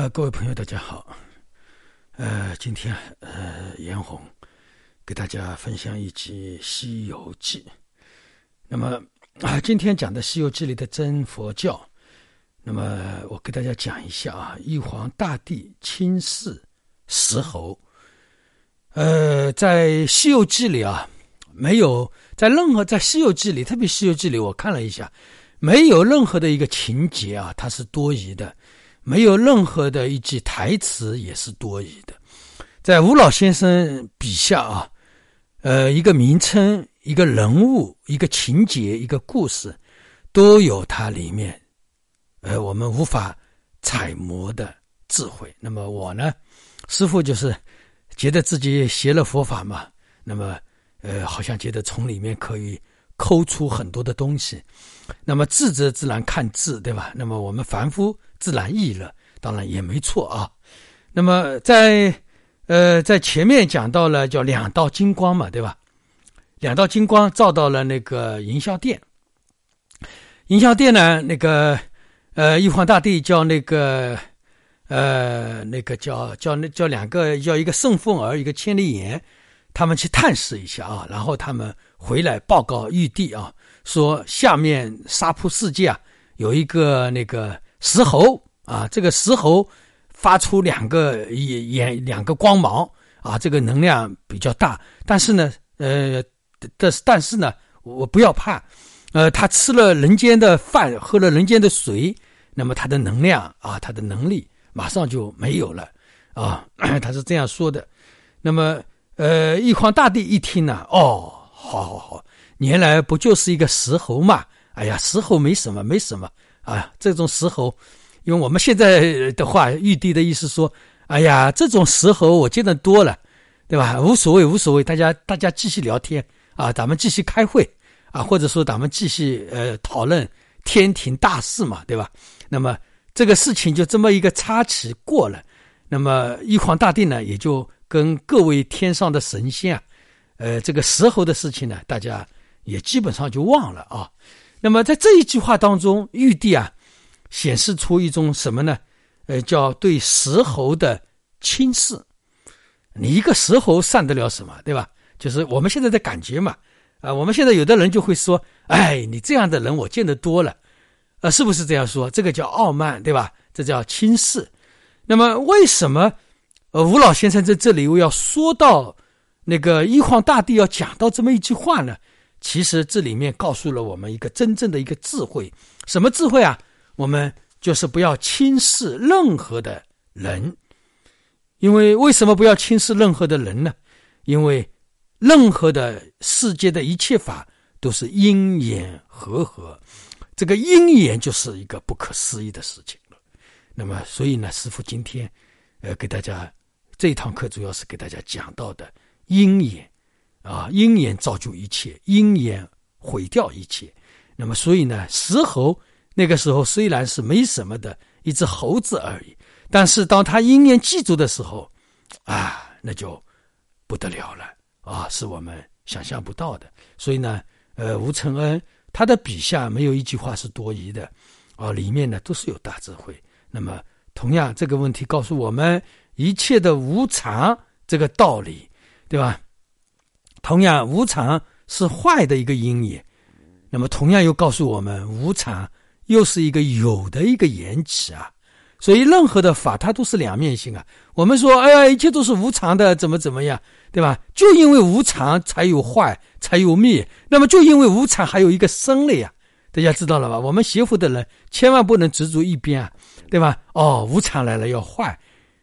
呃，各位朋友，大家好。呃，今天呃，严红给大家分享一集《西游记》。那么啊，今天讲的《西游记》里的真佛教。那么我给大家讲一下啊，玉皇大帝亲视石猴。呃，在《西游记》里啊，没有在任何在《西游记》里，特别《西游记》里，我看了一下，没有任何的一个情节啊，它是多余的。没有任何的一句台词也是多余的，在吴老先生笔下啊，呃，一个名称、一个人物、一个情节、一个故事，都有它里面，呃，我们无法揣摩的智慧。那么我呢，师傅就是觉得自己学了佛法嘛，那么呃，好像觉得从里面可以抠出很多的东西。那么智者自然看智，对吧？那么我们凡夫。自然易了，当然也没错啊。那么在呃在前面讲到了叫两道金光嘛，对吧？两道金光照到了那个营销殿，营销殿呢，那个呃玉皇大帝叫那个呃那个叫叫那叫两个叫一个圣凤儿一个千里眼，他们去探视一下啊，然后他们回来报告玉帝啊，说下面沙扑世界啊有一个那个。石猴啊，这个石猴发出两个眼眼两个光芒啊，这个能量比较大。但是呢，呃，但是但是呢，我不要怕，呃，他吃了人间的饭，喝了人间的水，那么他的能量啊，他的能力马上就没有了啊，他是这样说的。那么，呃，玉皇大帝一听呢，哦，好好好，原来不就是一个石猴嘛？哎呀，石猴没什么，没什么。啊，这种石猴，因为我们现在的话，玉帝的意思说，哎呀，这种石猴我见得多了，对吧？无所谓，无所谓，大家大家继续聊天啊，咱们继续开会啊，或者说咱们继续呃讨论天庭大事嘛，对吧？那么这个事情就这么一个插曲过了，那么玉皇大帝呢，也就跟各位天上的神仙啊，呃，这个石猴的事情呢，大家也基本上就忘了啊。那么在这一句话当中，玉帝啊，显示出一种什么呢？呃，叫对石猴的轻视。你一个石猴算得了什么，对吧？就是我们现在的感觉嘛。啊，我们现在有的人就会说：“哎，你这样的人我见得多了。”啊，是不是这样说？这个叫傲慢，对吧？这叫轻视。那么为什么呃吴老先生在这里又要说到那个玉皇大帝要讲到这么一句话呢？其实这里面告诉了我们一个真正的一个智慧，什么智慧啊？我们就是不要轻视任何的人，因为为什么不要轻视任何的人呢？因为任何的世界的一切法都是因缘和合，这个因缘就是一个不可思议的事情了。那么，所以呢，师傅今天呃给大家这一堂课主要是给大家讲到的因缘。啊，因缘造就一切，因缘毁掉一切。那么，所以呢，石猴那个时候虽然是没什么的一只猴子而已，但是当他因缘记住的时候，啊，那就不得了了啊，是我们想象不到的。所以呢，呃，吴承恩他的笔下没有一句话是多余的，啊，里面呢都是有大智慧。那么，同样这个问题告诉我们一切的无常这个道理，对吧？同样，无常是坏的一个因也，那么同样又告诉我们，无常又是一个有的一个缘起啊。所以，任何的法它都是两面性啊。我们说，哎呀，一切都是无常的，怎么怎么样，对吧？就因为无常才有坏，才有灭。那么，就因为无常，还有一个生了呀。大家知道了吧？我们学佛的人千万不能执着一边啊，对吧？哦，无常来了要坏，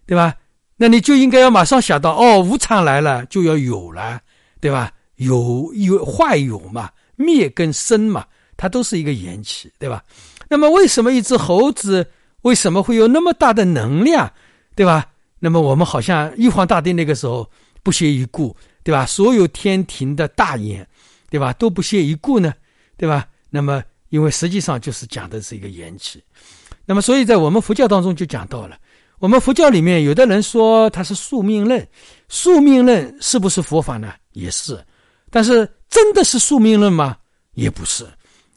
对吧？那你就应该要马上想到，哦，无常来了就要有了。对吧？有有坏有嘛，灭跟生嘛，它都是一个缘起，对吧？那么为什么一只猴子为什么会有那么大的能量，对吧？那么我们好像玉皇大帝那个时候不屑一顾，对吧？所有天庭的大眼，对吧？都不屑一顾呢，对吧？那么因为实际上就是讲的是一个缘起，那么所以在我们佛教当中就讲到了。我们佛教里面，有的人说他是宿命论，宿命论是不是佛法呢？也是，但是真的是宿命论吗？也不是，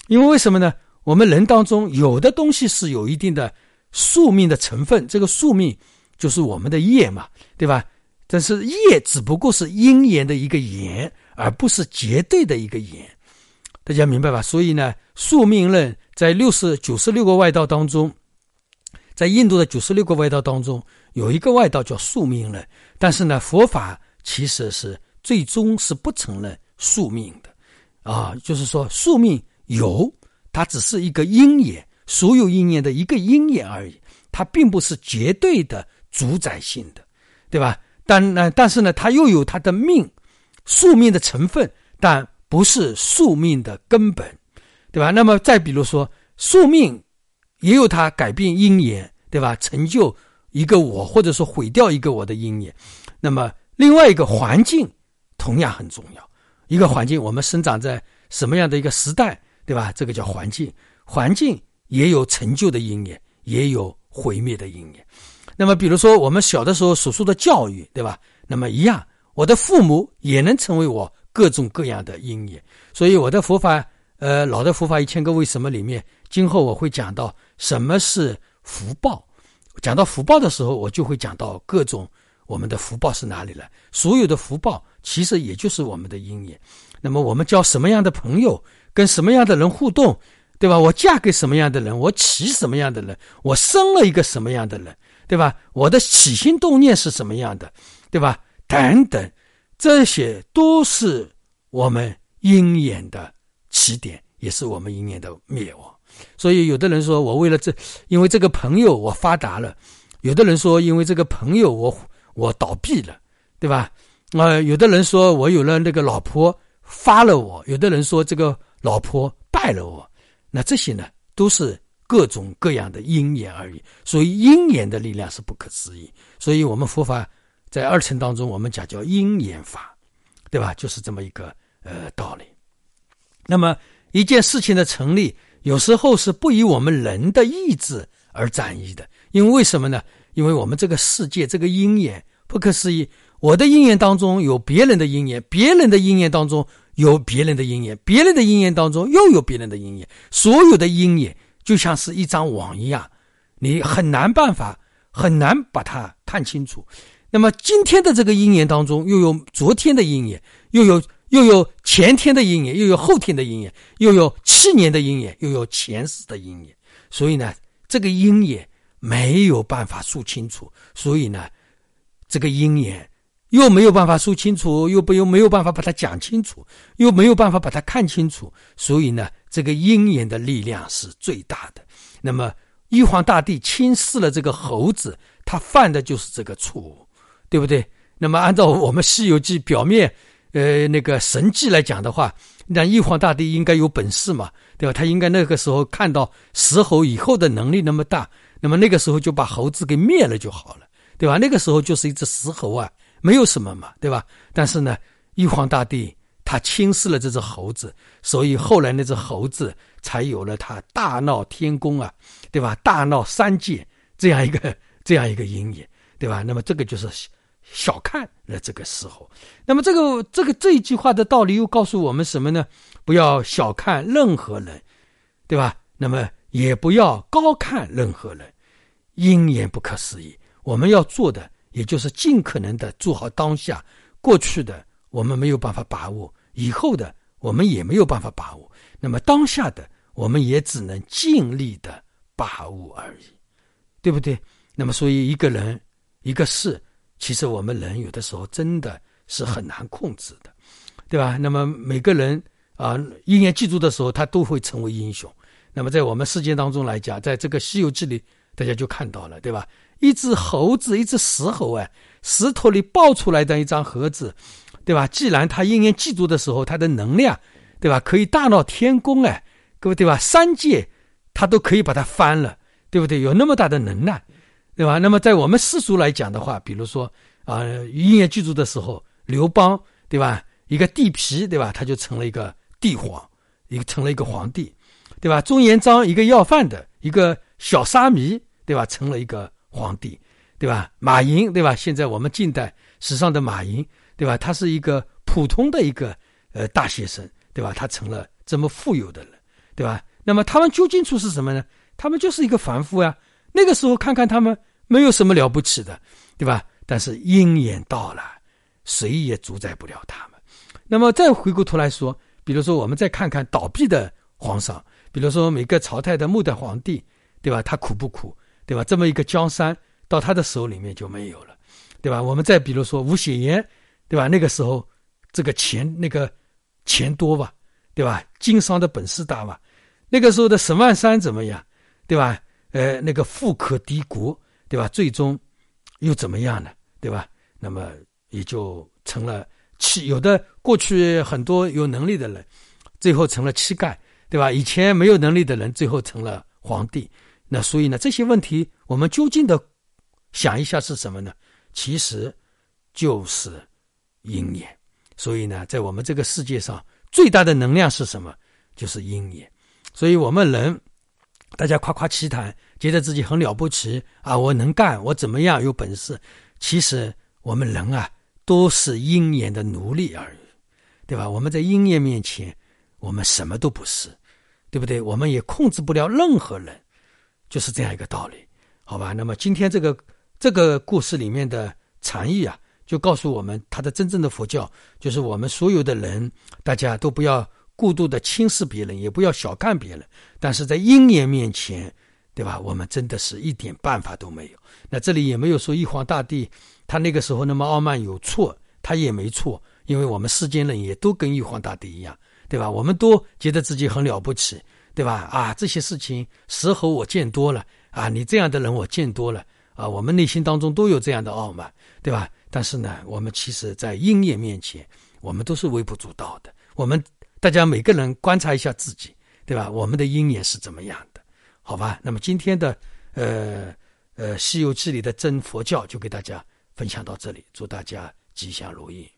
因为为什么呢？我们人当中有的东西是有一定的宿命的成分，这个宿命就是我们的业嘛，对吧？但是业只不过是因缘的一个缘，而不是绝对的一个缘，大家明白吧？所以呢，宿命论在六十九十六个外道当中，在印度的九十六个外道当中，有一个外道叫宿命论，但是呢，佛法其实是最终是不承认宿命的，啊，就是说宿命有，它只是一个因缘，所有因缘的一个因缘而已，它并不是绝对的主宰性的，对吧？但呢，但是呢，它又有它的命，宿命的成分，但不是宿命的根本，对吧？那么再比如说，宿命也有它改变因缘，对吧？成就一个我，或者说毁掉一个我的因缘。那么另外一个环境同样很重要，一个环境，我们生长在什么样的一个时代，对吧？这个叫环境，环境也有成就的因缘，也有毁灭的因缘。那么，比如说我们小的时候所受的教育，对吧？那么一样，我的父母也能成为我各种各样的因缘。所以我的佛法，呃，老的佛法一千个为什么里面，今后我会讲到什么是福报。讲到福报的时候，我就会讲到各种我们的福报是哪里来。所有的福报其实也就是我们的因缘。那么我们交什么样的朋友，跟什么样的人互动，对吧？我嫁给什么样的人，我娶什么样的人，我生了一个什么样的人。对吧？我的起心动念是什么样的？对吧？等等，这些都是我们因缘的起点，也是我们因缘的灭亡。所以，有的人说我为了这，因为这个朋友我发达了；有的人说因为这个朋友我我倒闭了，对吧？啊，有的人说我有了那个老婆发了我；有的人说这个老婆败了我。那这些呢，都是。各种各样的因缘而已，所以因缘的力量是不可思议。所以，我们佛法在二层当中，我们讲叫因缘法，对吧？就是这么一个呃道理。那么，一件事情的成立，有时候是不以我们人的意志而展移的。因为为什么呢？因为我们这个世界这个因缘不可思议。我的因缘当中有别人的因缘，别人的因缘当中有别人的因缘，别人的因缘当中又有别人的因缘，所有的因缘。就像是一张网一样，你很难办法，很难把它看清楚。那么今天的这个因缘当中，又有昨天的因缘，又有又有前天的因缘，又有后天的因缘，又有去年的因缘，又有前世的因缘。所以呢，这个因缘没有办法数清楚。所以呢，这个鹰眼又没有办法说清楚，又不又没有办法把它讲清楚，又没有办法把它看清楚。所以呢。这个鹰眼的力量是最大的。那么，玉皇大帝轻视了这个猴子，他犯的就是这个错误，对不对？那么，按照我们《西游记》表面，呃，那个神迹来讲的话，那玉皇大帝应该有本事嘛，对吧？他应该那个时候看到石猴以后的能力那么大，那么那个时候就把猴子给灭了就好了，对吧？那个时候就是一只石猴啊，没有什么嘛，对吧？但是呢，玉皇大帝。他轻视了这只猴子，所以后来那只猴子才有了他大闹天宫啊，对吧？大闹三界这样一个这样一个阴影，对吧？那么这个就是小看了这个时候。那么这个这个这一句话的道理又告诉我们什么呢？不要小看任何人，对吧？那么也不要高看任何人。因缘不可思议，我们要做的也就是尽可能的做好当下。过去的我们没有办法把握。以后的我们也没有办法把握，那么当下的我们也只能尽力的把握而已，对不对？那么所以一个人一个事，其实我们人有的时候真的是很难控制的，对吧？那么每个人啊，一年记住的时候，他都会成为英雄。那么在我们世界当中来讲，在这个《西游记》里，大家就看到了，对吧？一只猴子，一只石猴啊，石头里爆出来的一张盒子。对吧？既然他应验记住的时候，他的能量，对吧？可以大闹天宫哎，各位对吧？三界他都可以把它翻了，对不对？有那么大的能耐，对吧？那么在我们世俗来讲的话，比如说啊，应验记住的时候，刘邦对吧？一个地皮对吧？他就成了一个帝皇，一个成了一个皇帝，对吧？朱元璋一个要饭的一个小沙弥对吧？成了一个皇帝，对吧？马云对吧？现在我们近代史上的马云。对吧？他是一个普通的一个呃大学生，对吧？他成了这么富有的人，对吧？那么他们究竟处是什么呢？他们就是一个凡夫呀。那那个时候看看他们没有什么了不起的，对吧？但是鹰眼到了，谁也主宰不了他们。那么再回过头来说，比如说我们再看看倒闭的皇上，比如说每个朝代的末代皇帝，对吧？他苦不苦，对吧？这么一个江山到他的手里面就没有了，对吧？我们再比如说吴雪岩，对吧？那个时候这个钱那个钱多吧，对吧？经商的本事大吧？那个时候的沈万三怎么样，对吧？呃，那个富可敌国，对吧？最终又怎么样呢？对吧？那么也就成了乞，有的过去很多有能力的人，最后成了乞丐，对吧？以前没有能力的人，最后成了皇帝。那所以呢，这些问题我们究竟的想一下是什么呢？其实就是鹰眼。所以呢，在我们这个世界上，最大的能量是什么？就是鹰眼。所以我们人，大家夸夸其谈，觉得自己很了不起啊！我能干，我怎么样有本事？其实我们人啊，都是鹰眼的奴隶而已，对吧？我们在鹰眼面前，我们什么都不是，对不对？我们也控制不了任何人，就是这样一个道理，好吧？那么今天这个这个故事里面的禅意啊，就告诉我们，他的真正的佛教就是我们所有的人，大家都不要。过度的轻视别人，也不要小看别人，但是在因缘面前，对吧？我们真的是一点办法都没有。那这里也没有说玉皇大帝他那个时候那么傲慢有错，他也没错，因为我们世间人也都跟玉皇大帝一样，对吧？我们都觉得自己很了不起，对吧？啊，这些事情石猴我见多了啊，你这样的人我见多了啊，我们内心当中都有这样的傲慢，对吧？但是呢，我们其实在鹰眼面前，我们都是微不足道的，我们。大家每个人观察一下自己，对吧？我们的鹰眼是怎么样的？好吧。那么今天的呃呃《西游记》里的真佛教就给大家分享到这里，祝大家吉祥如意。